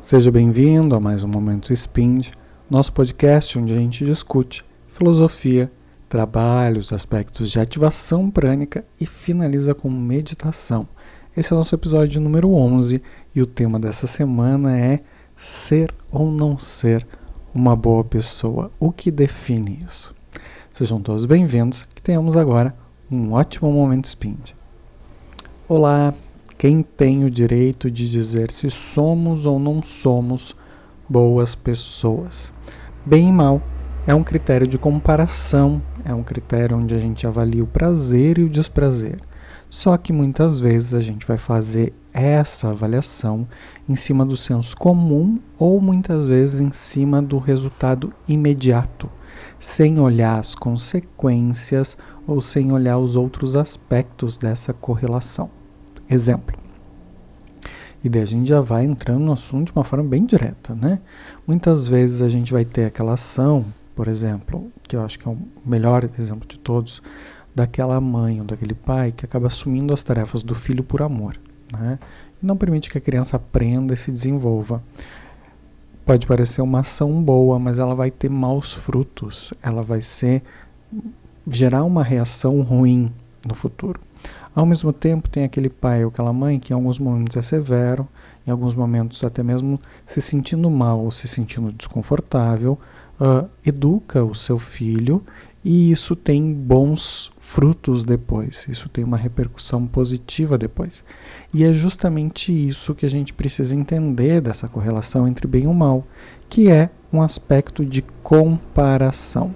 Seja bem-vindo a mais um Momento Spind, nosso podcast onde a gente discute filosofia, trabalhos, aspectos de ativação prânica e finaliza com meditação. Esse é o nosso episódio número 11 e o tema dessa semana é ser ou não ser uma boa pessoa. O que define isso? Sejam todos bem-vindos, que tenhamos agora um ótimo momento Spind. Olá, quem tem o direito de dizer se somos ou não somos boas pessoas? Bem e mal é um critério de comparação, é um critério onde a gente avalia o prazer e o desprazer. Só que muitas vezes a gente vai fazer essa avaliação em cima do senso comum ou muitas vezes em cima do resultado imediato, sem olhar as consequências ou sem olhar os outros aspectos dessa correlação. Exemplo. E daí a gente já vai entrando no assunto de uma forma bem direta, né? Muitas vezes a gente vai ter aquela ação, por exemplo, que eu acho que é o melhor exemplo de todos, daquela mãe ou daquele pai que acaba assumindo as tarefas do filho por amor, né? E não permite que a criança aprenda e se desenvolva. Pode parecer uma ação boa, mas ela vai ter maus frutos. Ela vai ser gerar uma reação ruim no futuro. Ao mesmo tempo, tem aquele pai ou aquela mãe que em alguns momentos é severo, em alguns momentos até mesmo se sentindo mal ou se sentindo desconfortável, uh, educa o seu filho e isso tem bons frutos depois, isso tem uma repercussão positiva depois. E é justamente isso que a gente precisa entender dessa correlação entre bem e mal, que é um aspecto de comparação.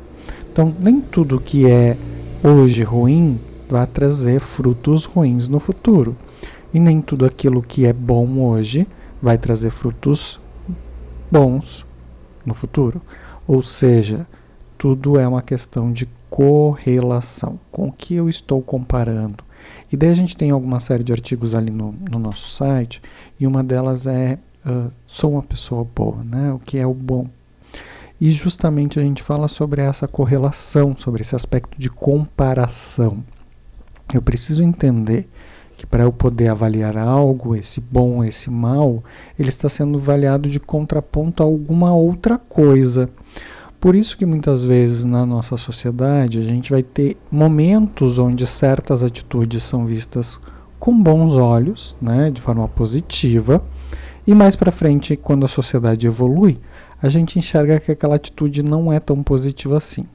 Então, nem tudo que é hoje ruim vai trazer frutos ruins no futuro. E nem tudo aquilo que é bom hoje vai trazer frutos bons no futuro. Ou seja, tudo é uma questão de correlação. Com o que eu estou comparando? E daí a gente tem alguma série de artigos ali no, no nosso site, e uma delas é uh, Sou uma pessoa boa, né? O que é o bom? E justamente a gente fala sobre essa correlação, sobre esse aspecto de comparação. Eu preciso entender que para eu poder avaliar algo, esse bom, esse mal, ele está sendo avaliado de contraponto a alguma outra coisa. Por isso que muitas vezes na nossa sociedade a gente vai ter momentos onde certas atitudes são vistas com bons olhos, né, de forma positiva, e mais para frente, quando a sociedade evolui, a gente enxerga que aquela atitude não é tão positiva assim.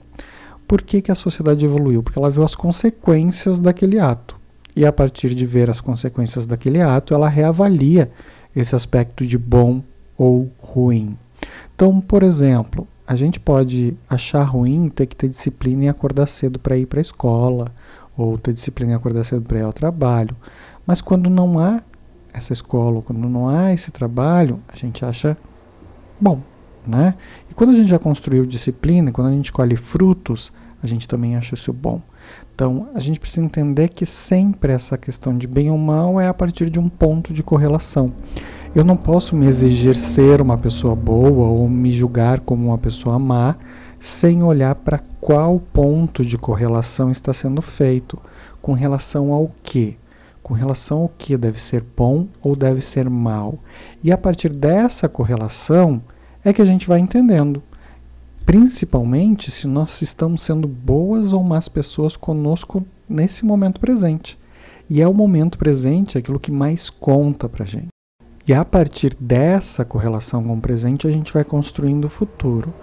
Por que, que a sociedade evoluiu? Porque ela viu as consequências daquele ato. E a partir de ver as consequências daquele ato, ela reavalia esse aspecto de bom ou ruim. Então, por exemplo, a gente pode achar ruim ter que ter disciplina e acordar cedo para ir para a escola, ou ter disciplina e acordar cedo para ir ao trabalho. Mas quando não há essa escola, quando não há esse trabalho, a gente acha bom, né? E quando a gente já construiu disciplina, quando a gente colhe frutos, a gente também acha isso bom. Então, a gente precisa entender que sempre essa questão de bem ou mal é a partir de um ponto de correlação. Eu não posso me exigir ser uma pessoa boa ou me julgar como uma pessoa má sem olhar para qual ponto de correlação está sendo feito, com relação ao que com relação ao que deve ser bom ou deve ser mal. E a partir dessa correlação, é que a gente vai entendendo. Principalmente se nós estamos sendo boas ou más pessoas conosco nesse momento presente. E é o momento presente aquilo que mais conta para a gente. E a partir dessa correlação com o presente, a gente vai construindo o futuro.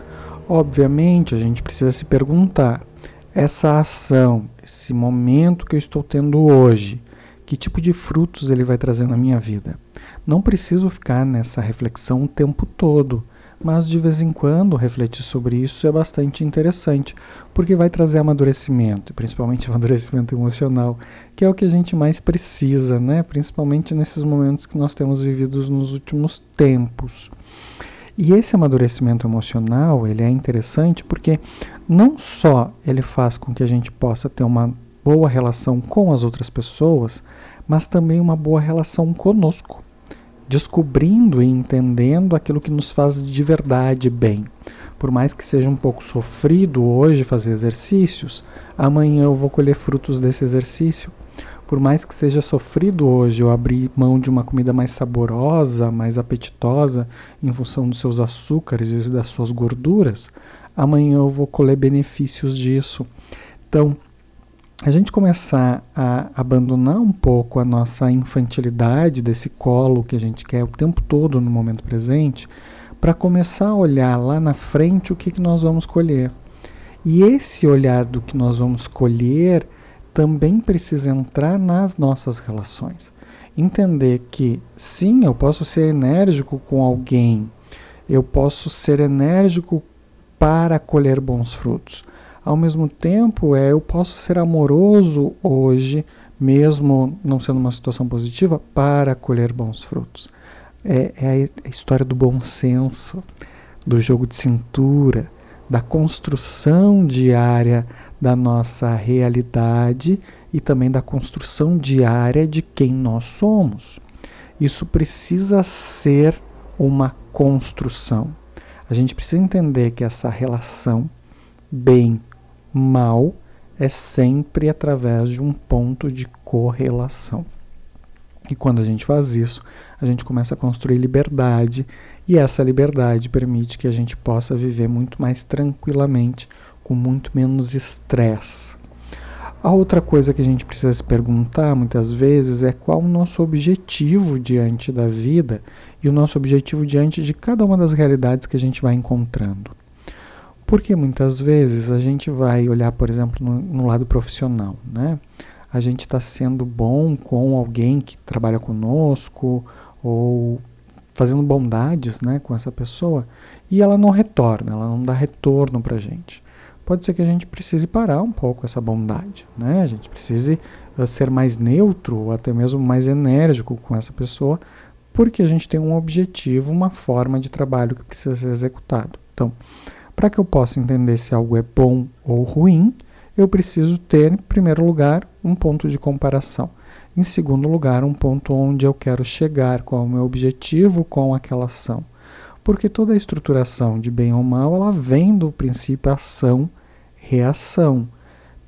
Obviamente, a gente precisa se perguntar: essa ação, esse momento que eu estou tendo hoje, que tipo de frutos ele vai trazer na minha vida? Não preciso ficar nessa reflexão o tempo todo mas de vez em quando refletir sobre isso é bastante interessante, porque vai trazer amadurecimento, principalmente amadurecimento emocional, que é o que a gente mais precisa, né? principalmente nesses momentos que nós temos vividos nos últimos tempos. E esse amadurecimento emocional, ele é interessante porque não só ele faz com que a gente possa ter uma boa relação com as outras pessoas, mas também uma boa relação conosco descobrindo e entendendo aquilo que nos faz de verdade bem. Por mais que seja um pouco sofrido hoje fazer exercícios, amanhã eu vou colher frutos desse exercício. por mais que seja sofrido hoje eu abrir mão de uma comida mais saborosa, mais apetitosa, em função dos seus açúcares e das suas gorduras, amanhã eu vou colher benefícios disso. Então, a gente começar a abandonar um pouco a nossa infantilidade desse colo que a gente quer o tempo todo no momento presente, para começar a olhar lá na frente o que, que nós vamos colher. E esse olhar do que nós vamos colher também precisa entrar nas nossas relações. Entender que sim, eu posso ser enérgico com alguém, eu posso ser enérgico para colher bons frutos. Ao mesmo tempo, é, eu posso ser amoroso hoje, mesmo não sendo uma situação positiva, para colher bons frutos. É, é a história do bom senso, do jogo de cintura, da construção diária da nossa realidade e também da construção diária de quem nós somos. Isso precisa ser uma construção. A gente precisa entender que essa relação bem-mal é sempre através de um ponto de correlação. E quando a gente faz isso, a gente começa a construir liberdade, e essa liberdade permite que a gente possa viver muito mais tranquilamente, com muito menos estresse. A outra coisa que a gente precisa se perguntar muitas vezes é qual o nosso objetivo diante da vida e o nosso objetivo diante de cada uma das realidades que a gente vai encontrando. Porque muitas vezes a gente vai olhar, por exemplo, no, no lado profissional, né? A gente está sendo bom com alguém que trabalha conosco ou fazendo bondades, né, com essa pessoa e ela não retorna, ela não dá retorno para a gente pode ser que a gente precise parar um pouco essa bondade, né? A gente precise uh, ser mais neutro ou até mesmo mais enérgico com essa pessoa, porque a gente tem um objetivo, uma forma de trabalho que precisa ser executado. Então, para que eu possa entender se algo é bom ou ruim, eu preciso ter, em primeiro lugar, um ponto de comparação. Em segundo lugar, um ponto onde eu quero chegar, qual é o meu objetivo com aquela ação porque toda a estruturação de bem ou mal ela vem do princípio ação-reação.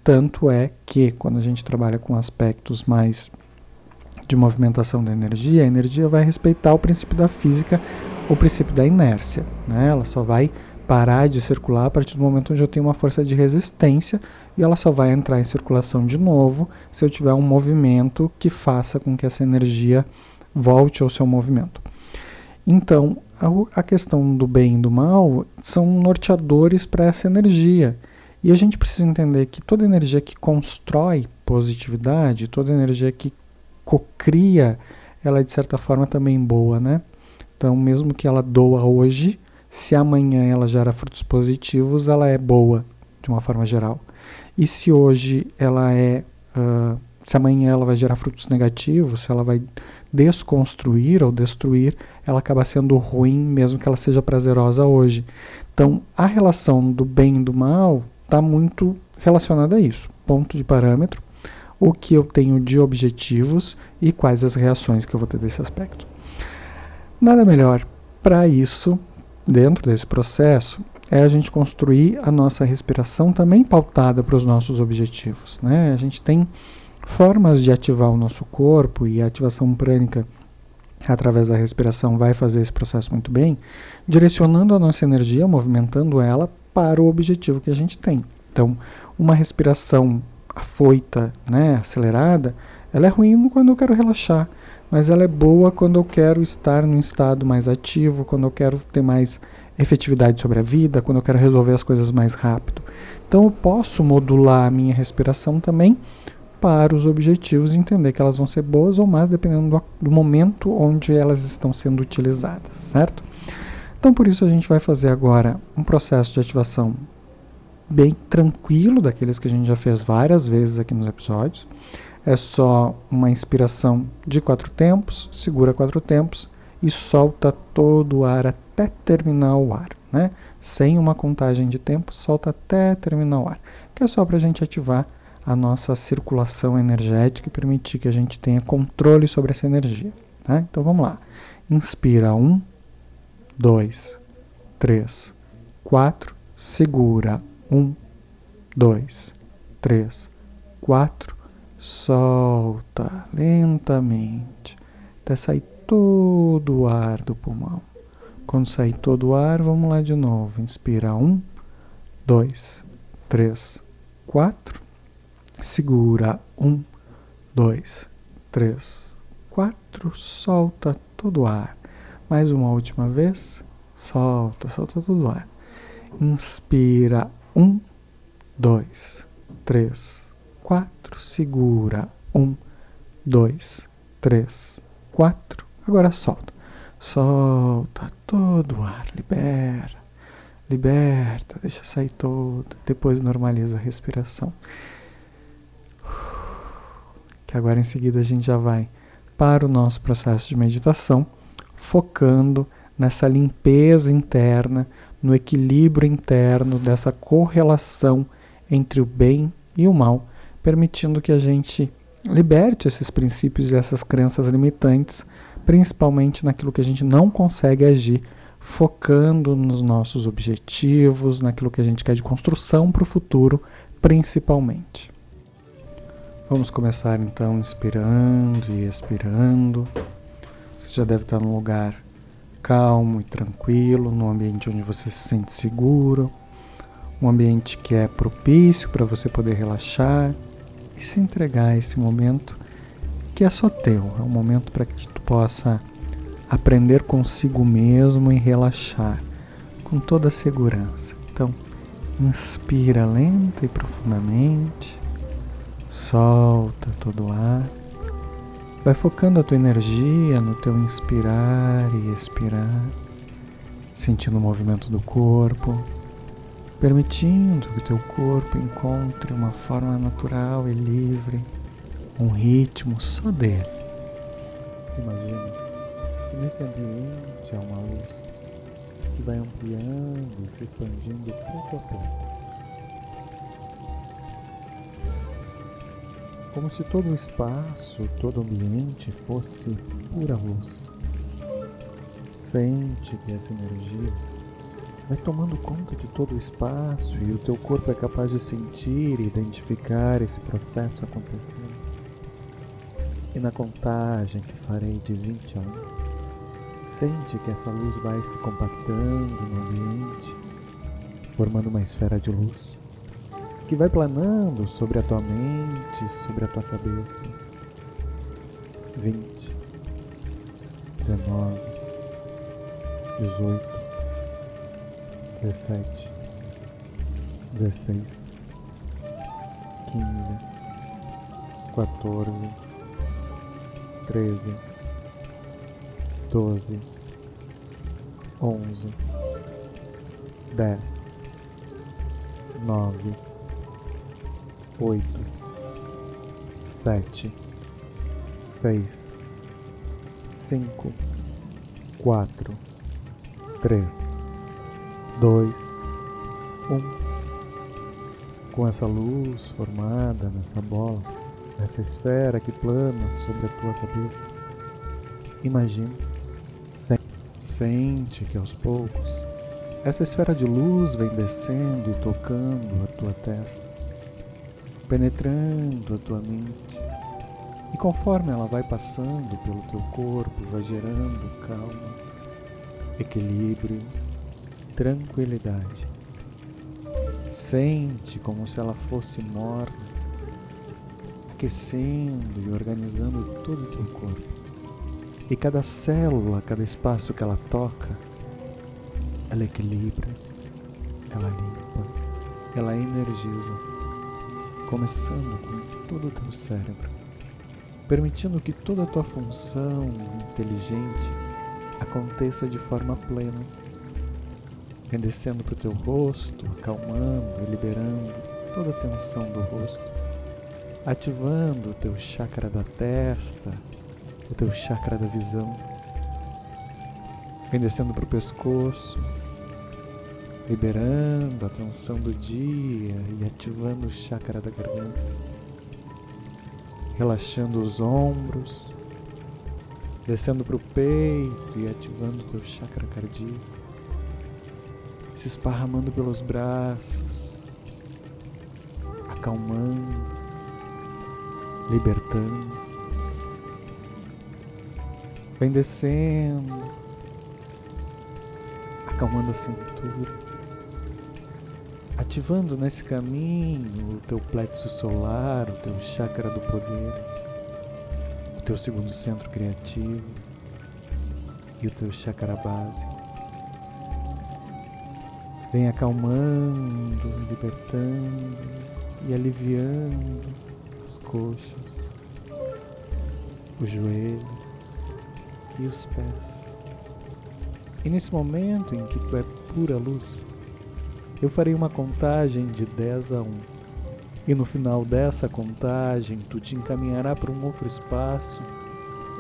Tanto é que quando a gente trabalha com aspectos mais de movimentação da energia, a energia vai respeitar o princípio da física, o princípio da inércia. Né? Ela só vai parar de circular a partir do momento onde eu tenho uma força de resistência e ela só vai entrar em circulação de novo se eu tiver um movimento que faça com que essa energia volte ao seu movimento. Então, a, questão do bem e do mal são norteadores para essa energia. E a gente precisa entender que toda energia que constrói positividade, toda energia que cocria, ela é de certa forma também boa, né? Então, mesmo que ela doa hoje, se amanhã ela gera frutos positivos, ela é boa, de uma forma geral. E se hoje ela é. Uh, se amanhã ela vai gerar frutos negativos, se ela vai desconstruir ou destruir, ela acaba sendo ruim, mesmo que ela seja prazerosa hoje. Então, a relação do bem e do mal está muito relacionada a isso. Ponto de parâmetro, o que eu tenho de objetivos e quais as reações que eu vou ter desse aspecto. Nada melhor para isso, dentro desse processo, é a gente construir a nossa respiração também pautada para os nossos objetivos. Né? A gente tem formas de ativar o nosso corpo e a ativação prânica através da respiração vai fazer esse processo muito bem, direcionando a nossa energia, movimentando ela para o objetivo que a gente tem. Então, uma respiração afoita, né, acelerada, ela é ruim quando eu quero relaxar, mas ela é boa quando eu quero estar num estado mais ativo, quando eu quero ter mais efetividade sobre a vida, quando eu quero resolver as coisas mais rápido. Então eu posso modular a minha respiração também para os objetivos e entender que elas vão ser boas ou más dependendo do, do momento onde elas estão sendo utilizadas, certo? Então, por isso, a gente vai fazer agora um processo de ativação bem tranquilo, daqueles que a gente já fez várias vezes aqui nos episódios. É só uma inspiração de quatro tempos, segura quatro tempos e solta todo o ar até terminar o ar, né? Sem uma contagem de tempo, solta até terminar o ar, que é só para a gente ativar a nossa circulação energética e permitir que a gente tenha controle sobre essa energia. Tá? Então vamos lá. Inspira um, dois, três, quatro. Segura um, dois, três, quatro. Solta lentamente até sair todo o ar do pulmão. Quando sair todo o ar, vamos lá de novo. Inspira um, dois, três, quatro. Segura um, dois, três, quatro. Solta todo o ar. Mais uma última vez. Solta, solta todo o ar. Inspira um, dois, três, quatro. Segura um, dois, três, quatro. Agora solta. Solta todo o ar, libera, liberta, deixa sair todo. Depois normaliza a respiração. Que agora em seguida a gente já vai para o nosso processo de meditação, focando nessa limpeza interna, no equilíbrio interno dessa correlação entre o bem e o mal, permitindo que a gente liberte esses princípios e essas crenças limitantes principalmente naquilo que a gente não consegue agir, focando nos nossos objetivos, naquilo que a gente quer de construção para o futuro, principalmente. Vamos começar então inspirando e expirando. Você já deve estar num lugar calmo e tranquilo, num ambiente onde você se sente seguro, um ambiente que é propício para você poder relaxar e se entregar a esse momento que é só teu. É um momento para que tu possa aprender consigo mesmo e relaxar com toda a segurança. Então, inspira lenta e profundamente, solta todo o ar. Vai focando a tua energia no teu inspirar e expirar, sentindo o movimento do corpo, permitindo que teu corpo encontre uma forma natural e livre um ritmo só dele. Imagina que nesse ambiente há uma luz que vai ampliando e se expandindo pouco a pouco. Como se todo o espaço, todo o ambiente fosse pura luz. Sente que essa energia vai tomando conta de todo o espaço e o teu corpo é capaz de sentir e identificar esse processo acontecendo. E na contagem que farei de 20 a 1, sente que essa luz vai se compactando no ambiente, formando uma esfera de luz que vai planando sobre a tua mente, sobre a tua cabeça. 20, 19, 18, 17, 16, 15, 14, treze, doze, onze, dez, nove, oito, sete, seis, cinco, quatro, três, dois, um. Com essa luz formada nessa bola nessa esfera que plana sobre a tua cabeça. Imagina, sente que aos poucos essa esfera de luz vem descendo e tocando a tua testa, penetrando a tua mente. E conforme ela vai passando pelo teu corpo, vai gerando calma, equilíbrio, tranquilidade. Sente como se ela fosse morna aquecendo e organizando todo o teu corpo. E cada célula, cada espaço que ela toca, ela equilibra, ela limpa, ela energiza, começando com todo o teu cérebro, permitindo que toda a tua função inteligente aconteça de forma plena, descendo para o teu rosto, acalmando e liberando toda a tensão do rosto ativando o teu chakra da testa, o teu chakra da visão. Vem descendo para o pescoço, liberando a tensão do dia e ativando o chakra da garganta. Relaxando os ombros, descendo para o peito e ativando o teu chakra cardíaco. Se esparramando pelos braços, acalmando libertando. Vem descendo, acalmando a cintura, ativando nesse caminho o teu plexo solar, o teu chakra do poder, o teu segundo centro criativo e o teu chakra básico. Vem acalmando, libertando e aliviando as coxas, o joelho e os pés. E nesse momento em que tu é pura luz, eu farei uma contagem de 10 a 1. E no final dessa contagem, tu te encaminhará para um outro espaço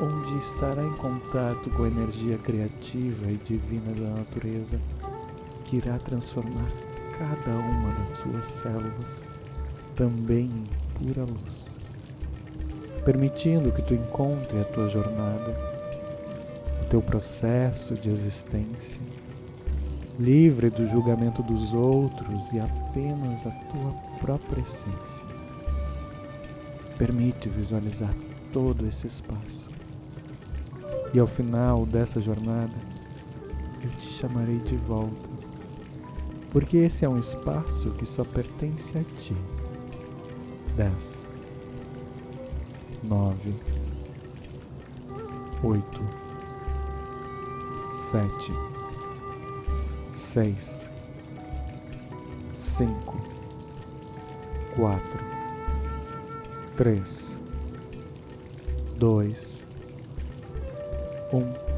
onde estará em contato com a energia criativa e divina da natureza que irá transformar cada uma das suas células também em pura luz, permitindo que tu encontre a tua jornada, o teu processo de existência, livre do julgamento dos outros e apenas a tua própria essência. Permite visualizar todo esse espaço. E ao final dessa jornada, eu te chamarei de volta porque esse é um espaço que só pertence a ti. 10, 9, 8, 7, 6, 5, 4, 3, 2, 1.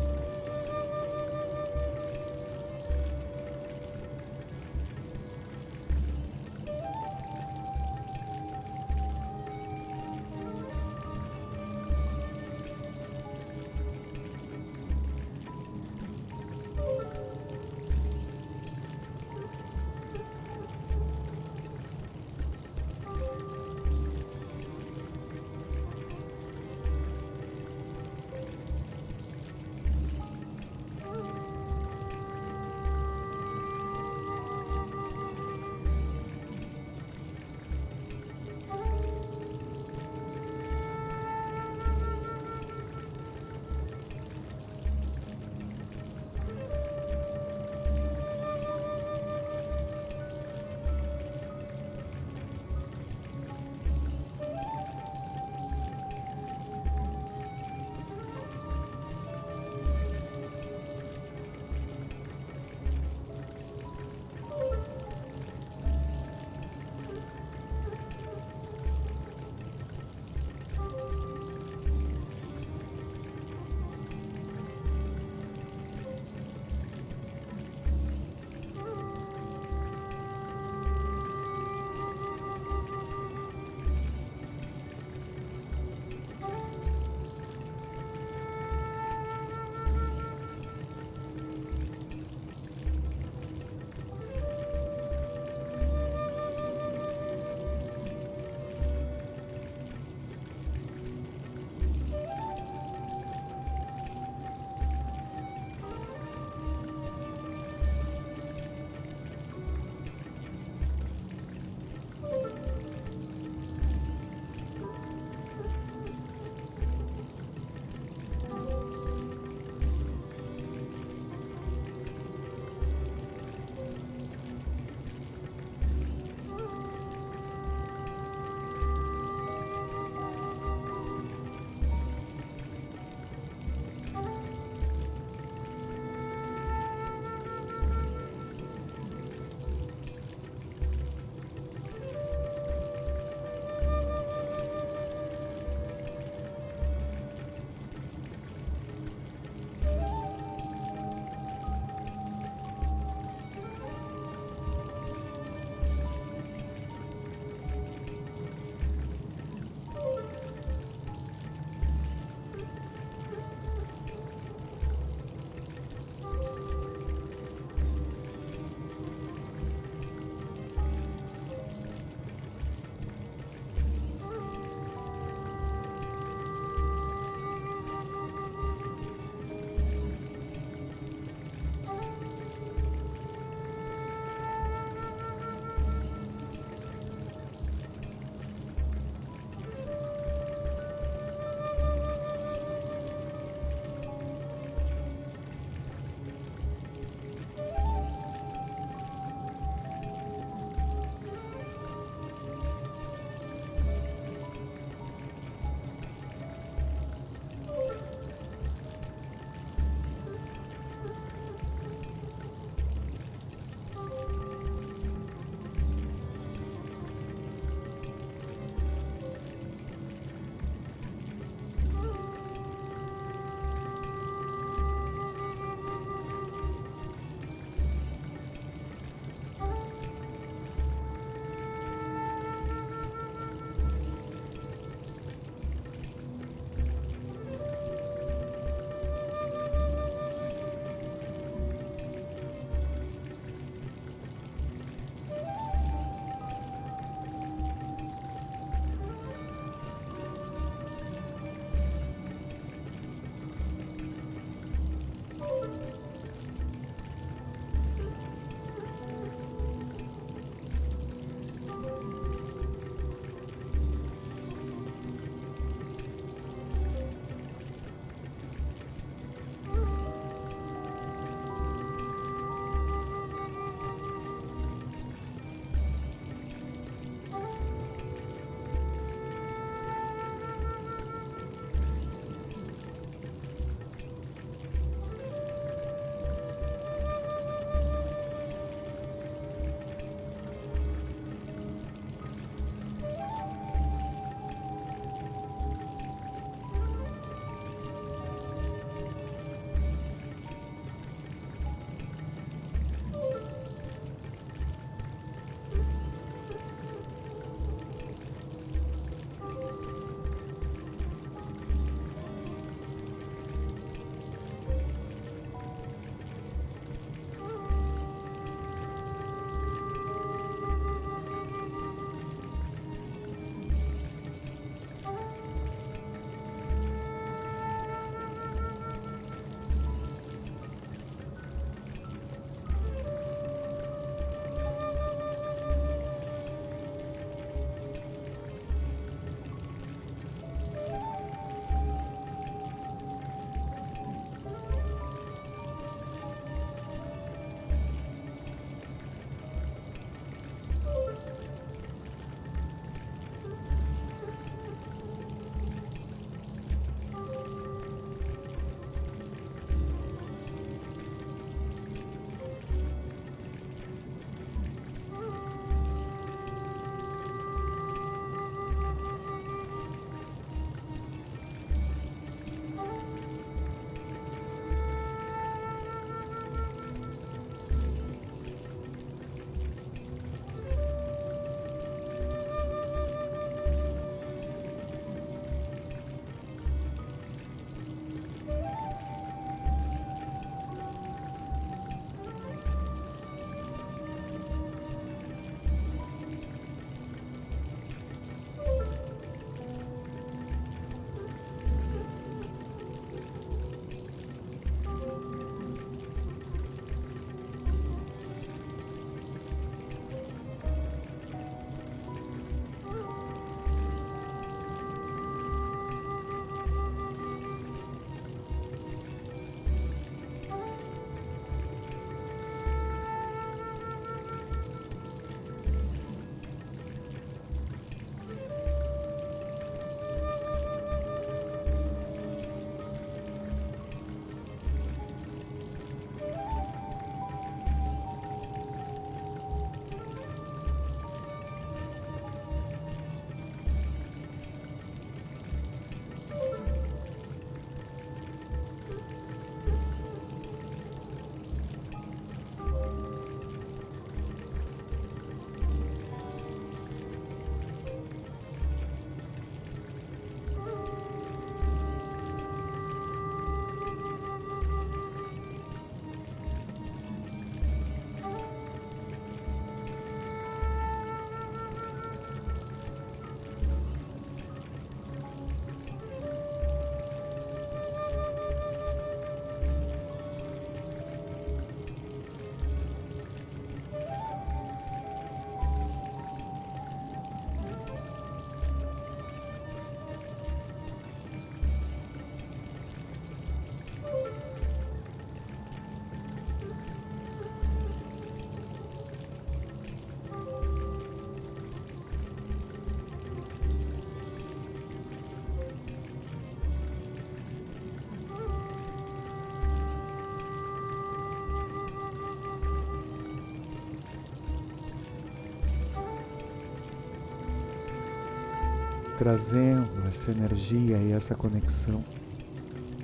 Trazendo essa energia e essa conexão,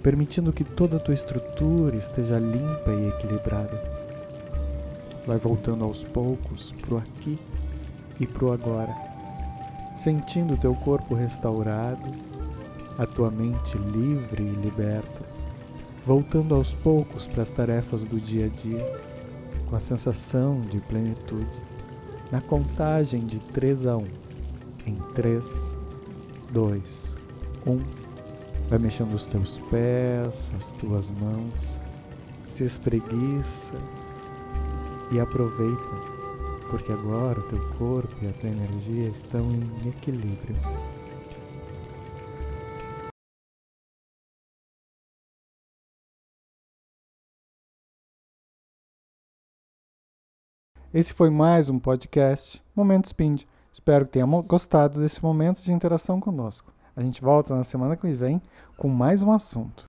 permitindo que toda a tua estrutura esteja limpa e equilibrada. Vai voltando aos poucos pro aqui e pro agora, sentindo teu corpo restaurado, a tua mente livre e liberta, voltando aos poucos para as tarefas do dia a dia, com a sensação de plenitude, na contagem de 3 a 1. Em 3, 2, 1. Vai mexendo os teus pés, as tuas mãos, se espreguiça e aproveita, porque agora o teu corpo e a tua energia estão em equilíbrio. Esse foi mais um podcast Momento Spind. Espero que tenha gostado desse momento de interação conosco. A gente volta na semana que vem com mais um assunto.